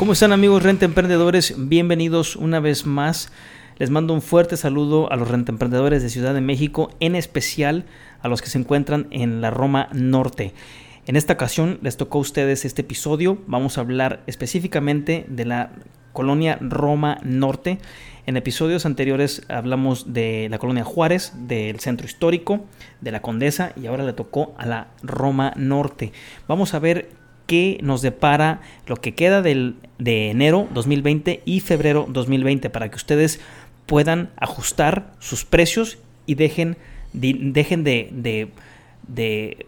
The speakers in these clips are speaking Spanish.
¿Cómo están amigos renta emprendedores? Bienvenidos una vez más. Les mando un fuerte saludo a los renta emprendedores de Ciudad de México, en especial a los que se encuentran en la Roma Norte. En esta ocasión les tocó a ustedes este episodio. Vamos a hablar específicamente de la colonia Roma Norte. En episodios anteriores hablamos de la colonia Juárez, del centro histórico, de la Condesa y ahora le tocó a la Roma Norte. Vamos a ver qué nos depara lo que queda del, de enero 2020 y febrero 2020 para que ustedes puedan ajustar sus precios y dejen, de, dejen de, de, de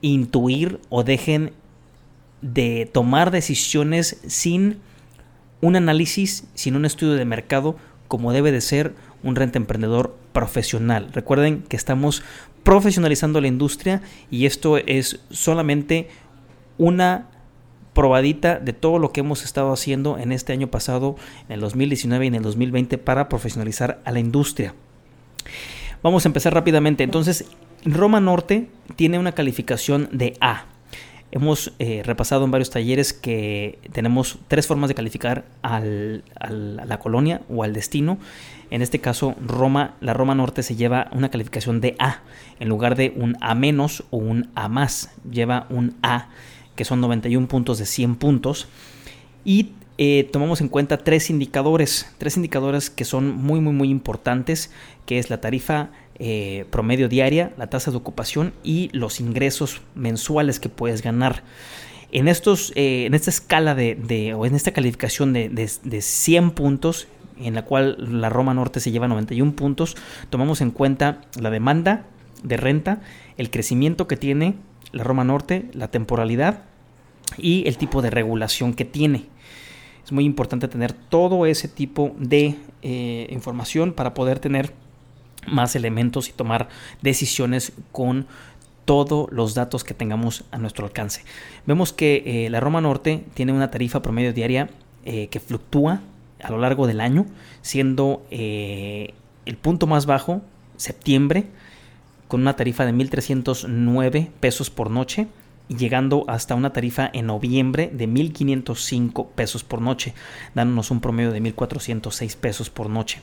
intuir o dejen de tomar decisiones sin un análisis, sin un estudio de mercado, como debe de ser un renta emprendedor profesional. Recuerden que estamos profesionalizando la industria y esto es solamente una probadita de todo lo que hemos estado haciendo en este año pasado, en el 2019 y en el 2020 para profesionalizar a la industria. Vamos a empezar rápidamente. Entonces, Roma Norte tiene una calificación de A. Hemos eh, repasado en varios talleres que tenemos tres formas de calificar al, a la colonia o al destino. En este caso, Roma, la Roma Norte se lleva una calificación de A en lugar de un A menos o un A más. Lleva un A, que son 91 puntos de 100 puntos. Y eh, tomamos en cuenta tres indicadores, tres indicadores que son muy, muy, muy importantes, que es la tarifa eh, promedio diaria, la tasa de ocupación y los ingresos mensuales que puedes ganar. En, estos, eh, en esta escala de, de- o en esta calificación de, de, de 100 puntos, en la cual la Roma Norte se lleva 91 puntos, tomamos en cuenta la demanda de renta, el crecimiento que tiene la Roma Norte, la temporalidad y el tipo de regulación que tiene. Es muy importante tener todo ese tipo de eh, información para poder tener más elementos y tomar decisiones con todos los datos que tengamos a nuestro alcance. Vemos que eh, la Roma Norte tiene una tarifa promedio diaria eh, que fluctúa a lo largo del año, siendo el punto más bajo septiembre con una tarifa de 1.309 pesos por noche llegando hasta una tarifa en noviembre de 1.505 pesos por noche, dándonos un promedio de 1.406 pesos por noche.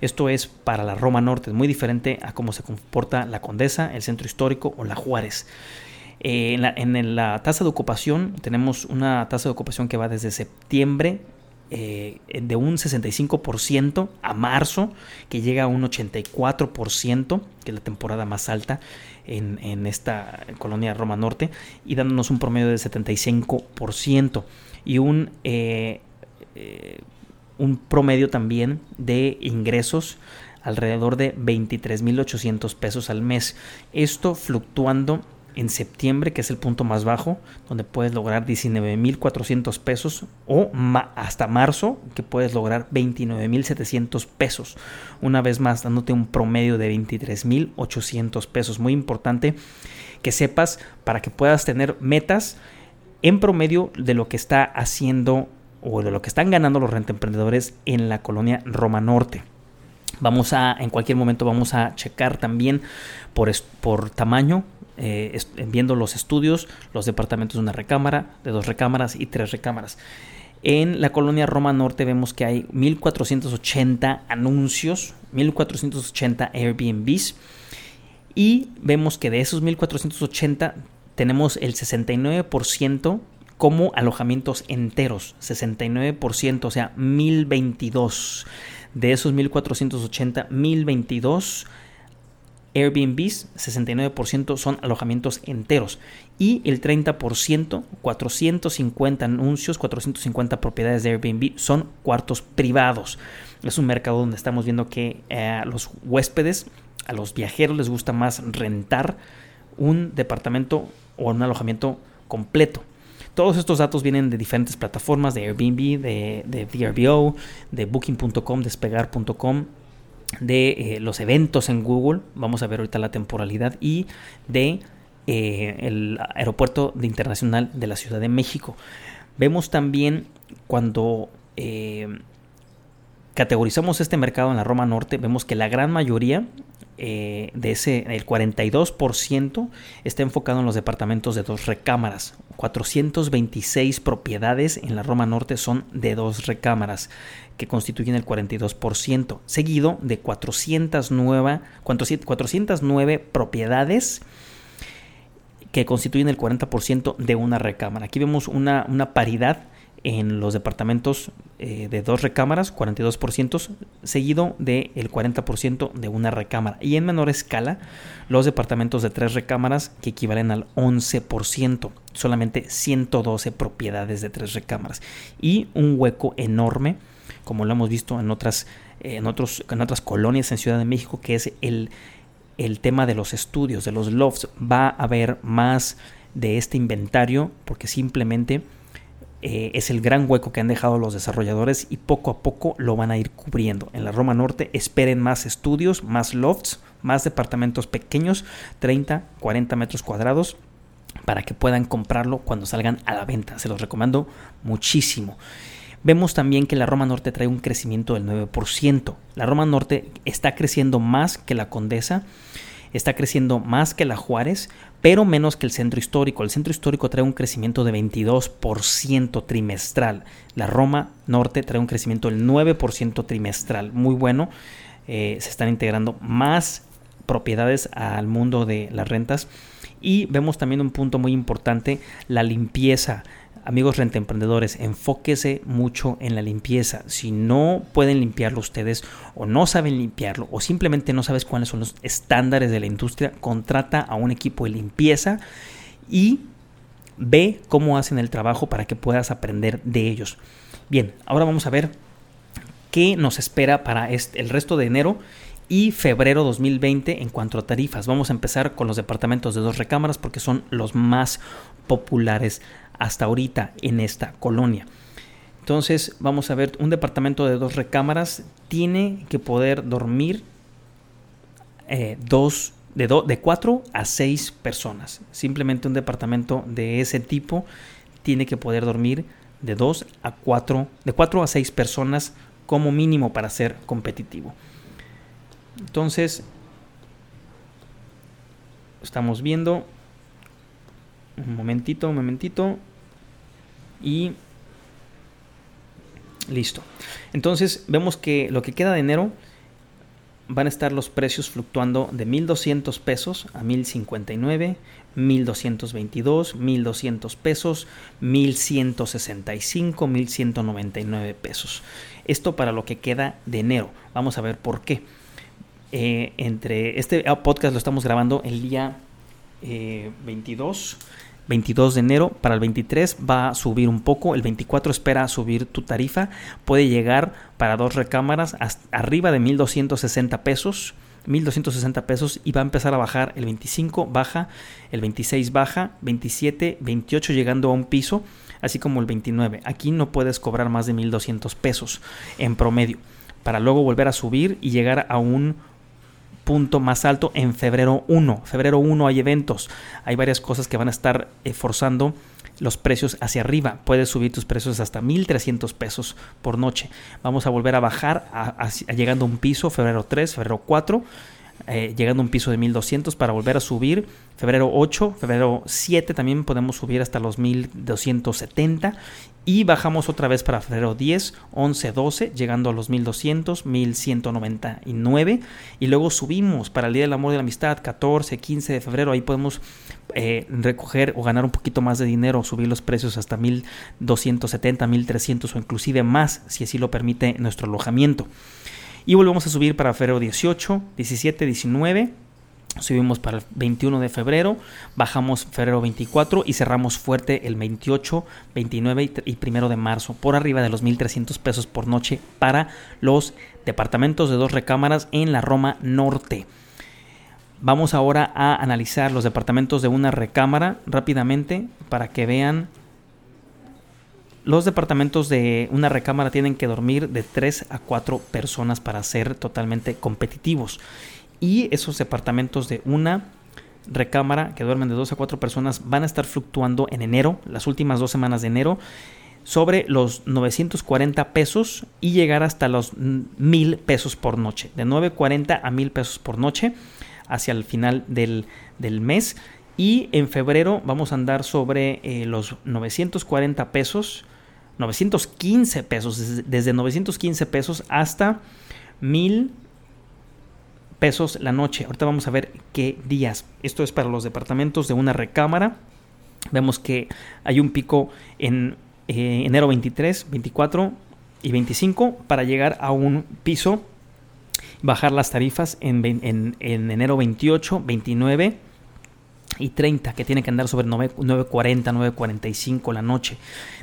Esto es para la Roma Norte, es muy diferente a cómo se comporta la Condesa, el Centro Histórico o la Juárez. Eh, en, la, en la tasa de ocupación tenemos una tasa de ocupación que va desde septiembre eh, de un 65% a marzo, que llega a un 84%, que es la temporada más alta en, en esta colonia Roma Norte, y dándonos un promedio de 75% y un, eh, eh, un promedio también de ingresos alrededor de 23.800 pesos al mes. Esto fluctuando en septiembre, que es el punto más bajo, donde puedes lograr 19.400 pesos, o hasta marzo, que puedes lograr 29.700 pesos. Una vez más, dándote un promedio de 23.800 pesos. Muy importante que sepas para que puedas tener metas en promedio de lo que está haciendo o de lo que están ganando los rentemprendedores en la colonia Roma Norte. Vamos a, en cualquier momento vamos a checar también por, por tamaño, eh, viendo los estudios, los departamentos de una recámara, de dos recámaras y tres recámaras. En la colonia Roma Norte vemos que hay 1480 anuncios, 1480 Airbnbs y vemos que de esos 1480 tenemos el 69% como alojamientos enteros, 69%, o sea, 1022. De esos 1480, 1022 Airbnbs, 69% son alojamientos enteros y el 30%, 450 anuncios, 450 propiedades de Airbnb son cuartos privados. Es un mercado donde estamos viendo que eh, los huéspedes, a los viajeros les gusta más rentar un departamento o un alojamiento completo. Todos estos datos vienen de diferentes plataformas, de Airbnb, de, de VRBO, de Booking.com, Despegar.com, de eh, los eventos en Google, vamos a ver ahorita la temporalidad, y de eh, el aeropuerto de internacional de la Ciudad de México. Vemos también cuando eh, categorizamos este mercado en la Roma Norte, vemos que la gran mayoría eh, de ese, el 42% está enfocado en los departamentos de dos recámaras. 426 propiedades en la Roma Norte son de dos recámaras, que constituyen el 42%, seguido de 409, 409 propiedades que constituyen el 40% de una recámara. Aquí vemos una, una paridad en los departamentos eh, de dos recámaras, 42%, seguido del 40% de una recámara. Y en menor escala, los departamentos de tres recámaras, que equivalen al 11%, solamente 112 propiedades de tres recámaras. Y un hueco enorme, como lo hemos visto en otras, en otros, en otras colonias en Ciudad de México, que es el, el tema de los estudios, de los lofts. Va a haber más de este inventario porque simplemente eh, es el gran hueco que han dejado los desarrolladores y poco a poco lo van a ir cubriendo. En la Roma Norte esperen más estudios, más lofts, más departamentos pequeños, 30, 40 metros cuadrados, para que puedan comprarlo cuando salgan a la venta. Se los recomiendo muchísimo. Vemos también que la Roma Norte trae un crecimiento del 9%. La Roma Norte está creciendo más que la Condesa está creciendo más que la Juárez, pero menos que el centro histórico. El centro histórico trae un crecimiento de 22% trimestral. La Roma Norte trae un crecimiento del 9% trimestral. Muy bueno. Eh, se están integrando más propiedades al mundo de las rentas. Y vemos también un punto muy importante, la limpieza. Amigos emprendedores, enfóquese mucho en la limpieza. Si no pueden limpiarlo ustedes o no saben limpiarlo o simplemente no sabes cuáles son los estándares de la industria, contrata a un equipo de limpieza y ve cómo hacen el trabajo para que puedas aprender de ellos. Bien, ahora vamos a ver qué nos espera para este, el resto de enero y febrero 2020 en cuanto a tarifas. Vamos a empezar con los departamentos de dos recámaras porque son los más populares hasta ahorita en esta colonia. Entonces vamos a ver, un departamento de dos recámaras tiene que poder dormir eh, dos, de, de cuatro a seis personas. Simplemente un departamento de ese tipo tiene que poder dormir de dos a cuatro, de cuatro a seis personas como mínimo para ser competitivo. Entonces, estamos viendo un momentito, un momentito. Y listo. Entonces vemos que lo que queda de enero van a estar los precios fluctuando de 1200 pesos a 1059, 1222, 1200 pesos, 1165, 1199 pesos. Esto para lo que queda de enero. Vamos a ver por qué. Eh, entre este podcast lo estamos grabando el día 22 eh, 22 de enero, para el 23 va a subir un poco, el 24 espera subir tu tarifa, puede llegar para dos recámaras hasta arriba de 1260 pesos. 1260 pesos y va a empezar a bajar el 25 baja, el 26 baja, 27, 28 llegando a un piso, así como el 29. Aquí no puedes cobrar más de 1200 pesos en promedio para luego volver a subir y llegar a un punto más alto en febrero 1. Febrero 1 hay eventos, hay varias cosas que van a estar eh, forzando los precios hacia arriba. Puedes subir tus precios hasta 1.300 pesos por noche. Vamos a volver a bajar llegando a un piso febrero 3, febrero 4 eh, llegando a un piso de 1200 para volver a subir. Febrero 8, febrero 7 también podemos subir hasta los 1270 y bajamos otra vez para febrero 10, 11, 12, llegando a los 1200, 1199 y luego subimos para el Día del Amor y la Amistad 14, 15 de febrero, ahí podemos eh, recoger o ganar un poquito más de dinero, subir los precios hasta 1270, 1300 o inclusive más si así lo permite nuestro alojamiento. Y volvemos a subir para febrero 18, 17, 19. Subimos para el 21 de febrero, bajamos febrero 24 y cerramos fuerte el 28, 29 y 1 de marzo, por arriba de los 1.300 pesos por noche para los departamentos de dos recámaras en la Roma Norte. Vamos ahora a analizar los departamentos de una recámara rápidamente para que vean los departamentos de una recámara tienen que dormir de 3 a 4 personas para ser totalmente competitivos. Y esos departamentos de una recámara que duermen de 2 a 4 personas van a estar fluctuando en enero, las últimas dos semanas de enero, sobre los 940 pesos y llegar hasta los 1000 pesos por noche. De 940 a 1000 pesos por noche hacia el final del, mes. Y en febrero vamos a andar sobre eh, los 940 pesos, 915 pesos, desde, 915 pesos hasta 1000 pesos la noche. Ahorita vamos a ver qué días. Esto es para los departamentos de una recámara. Vemos que hay un pico en eh, enero 23, 24 y 25 para llegar a un piso, bajar las tarifas en, en, en enero 28, 29 y 30, que tiene que andar sobre 9.40, 9.45 la noche.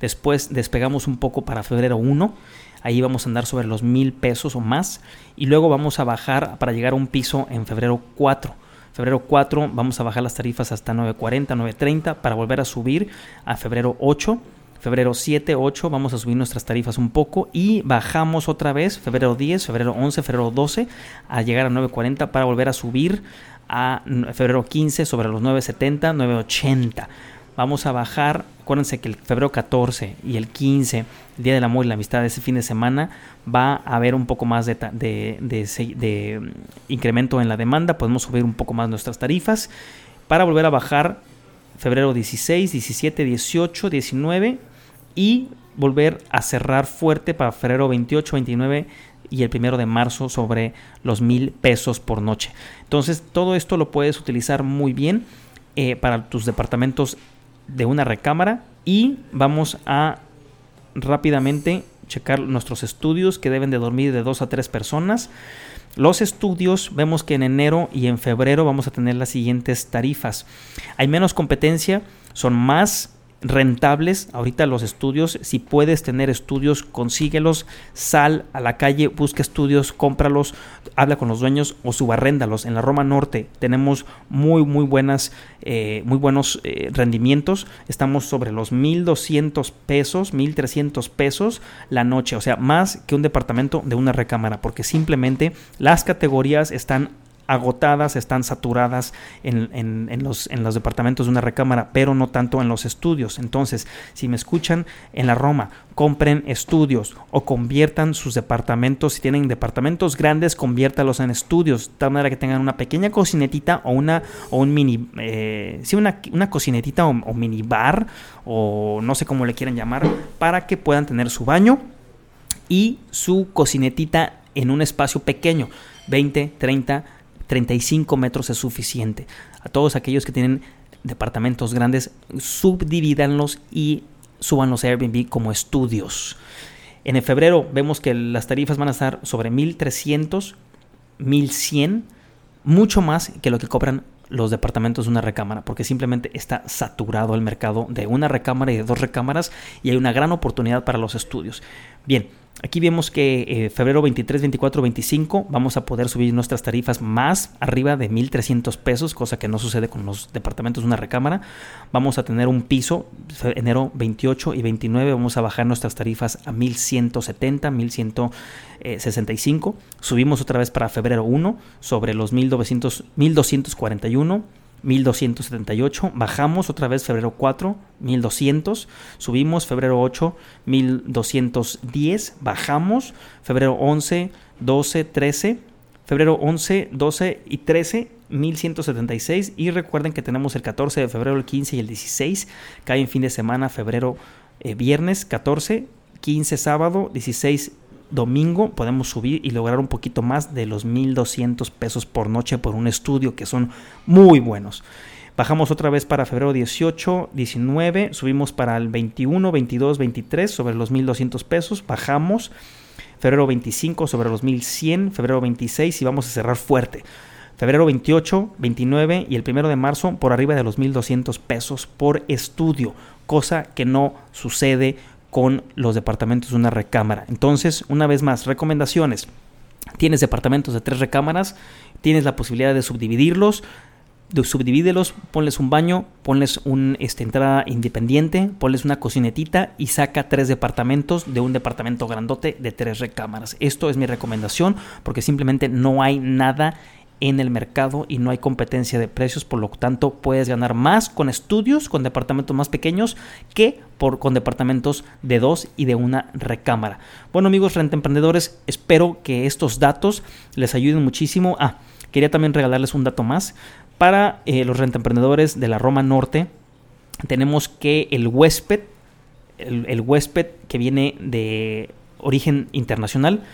Después despegamos un poco para febrero 1, ahí vamos a andar sobre los mil pesos o más. Y luego vamos a bajar para llegar a un piso en febrero 4. Febrero 4 vamos a bajar las tarifas hasta 9.40, 9.30 para volver a subir a febrero 8 febrero 7, 8 vamos a subir nuestras tarifas un poco y bajamos otra vez febrero 10, febrero 11, febrero 12 a llegar a 9.40 para volver a subir a febrero 15 sobre los 9.70, 9.80. Vamos a bajar, acuérdense que el febrero 14 y el 15, el Día del Amor y la Amistad de ese fin de semana, va a haber un poco más de, mm, incremento en la demanda, podemos subir un poco más nuestras tarifas para volver a bajar febrero 16, 17, 18, 19 y volver a cerrar fuerte para febrero 28, 29 y el primero de marzo sobre los mil pesos por noche. Entonces todo esto lo puedes utilizar muy bien eh, para tus departamentos de una recámara y vamos a rápidamente checar nuestros estudios que deben de dormir de dos a tres personas. Los estudios vemos que en enero y en febrero vamos a tener las siguientes tarifas. Hay menos competencia, son más rentables ahorita los estudios. Si puedes tener estudios, consíguelos, sal a la calle, busca estudios, cómpralos, habla con los dueños o subarréndalos. En la Roma Norte tenemos muy, muy buenas, eh, muy buenos eh, rendimientos. Estamos sobre los 1200 pesos, 1300 pesos la noche, o sea, más que un departamento de una recámara, porque simplemente las categorías están agotadas, están saturadas en, los, en, los, departamentos de una recámara, pero no tanto en los estudios. Entonces, si me escuchan en la Roma, compren estudios o conviertan sus departamentos, si tienen departamentos grandes, conviértalos en estudios, de tal manera que tengan una pequeña cocinetita o una o un mini, eh, una, una, cocinetita o, o mini bar o no sé cómo le quieran llamar, para que puedan tener su baño y su cocinetita en un espacio pequeño, 20, 30 35 metros es suficiente. A todos aquellos que tienen departamentos grandes, subdivídanlos y suban los Airbnb como estudios. En febrero vemos que las tarifas van a estar sobre 1300, 1100, mucho más que lo que cobran los departamentos de una recámara, porque simplemente está saturado el mercado de una recámara y de dos recámaras y hay una gran oportunidad para los estudios. Bien, Aquí vemos que eh, febrero 23, 24, 25 vamos a poder subir nuestras tarifas más arriba de 1.300 pesos, cosa que no sucede con los departamentos de una recámara. Vamos a tener un piso, enero 28 y 29 vamos a bajar nuestras tarifas a 1.170, 1.165. Subimos otra vez para febrero 1 sobre los 1.900, 1.241. 1278, bajamos otra vez febrero 4, 1200, subimos febrero 8, 1210, bajamos febrero 11, 12, 13, febrero 11, 12 y 13, 1176 y recuerden que tenemos el 14 de febrero, el 15 y el 16, cae en fin de semana, febrero, eh, viernes 14, 15 sábado, 16 domingo podemos subir y lograr un poquito más de los 1200 pesos por noche por un estudio que son muy buenos. Bajamos otra vez para febrero 18, 19, subimos para el 21, 22, 23 sobre los 1200 pesos, bajamos febrero 25 sobre los 1100, febrero 26 y vamos a cerrar fuerte. Febrero 28, 29 y el 1 de marzo por arriba de los 1200 pesos por estudio, cosa que no sucede con los departamentos de una recámara. Entonces, una vez más, recomendaciones. Tienes departamentos de tres recámaras, tienes la posibilidad de subdividirlos, subdivídelos, ponles un baño, ponles una este, entrada independiente, ponles una cocinetita y saca tres departamentos de un departamento grandote de tres recámaras. Esto es mi recomendación porque simplemente no hay nada en el mercado y no hay competencia de precios, por lo tanto puedes ganar más con estudios, con departamentos más pequeños que por, con departamentos de dos y de una recámara. Bueno amigos renta emprendedores, espero que estos datos les ayuden muchísimo. Ah, quería también regalarles un dato más. Para eh, los renta emprendedores de la Roma Norte, tenemos que el huésped, el huésped que viene de origen internacional,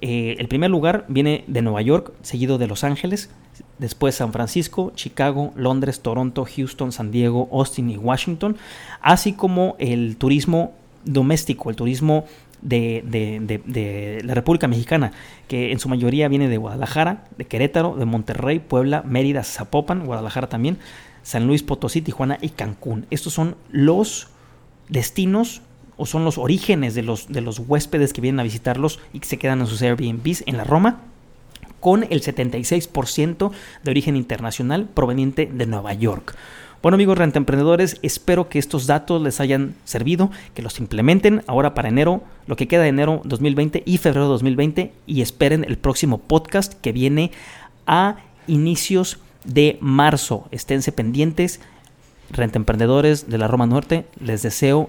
eh, el primer lugar viene de Nueva York, seguido de Los Ángeles, después San Francisco, Chicago, Londres, Toronto, Houston, San Diego, Austin y Washington, así como el turismo doméstico, el turismo de, la República Mexicana, que en su mayoría viene de Guadalajara, de Querétaro, de Monterrey, Puebla, Mérida, Zapopan, Guadalajara también, San Luis Potosí, Tijuana y Cancún. Estos son los destinos o son los orígenes de los, de los huéspedes que vienen a visitarlos y que se quedan en sus Airbnbs en la Roma, con el 76% de origen internacional proveniente de Nueva York. Bueno amigos emprendedores, espero que estos datos les hayan servido, que los implementen ahora para enero, lo que queda de enero 2020 y febrero 2020 y esperen el próximo podcast que viene a inicios de marzo. Esténse pendientes, emprendedores de la Roma Norte, les deseo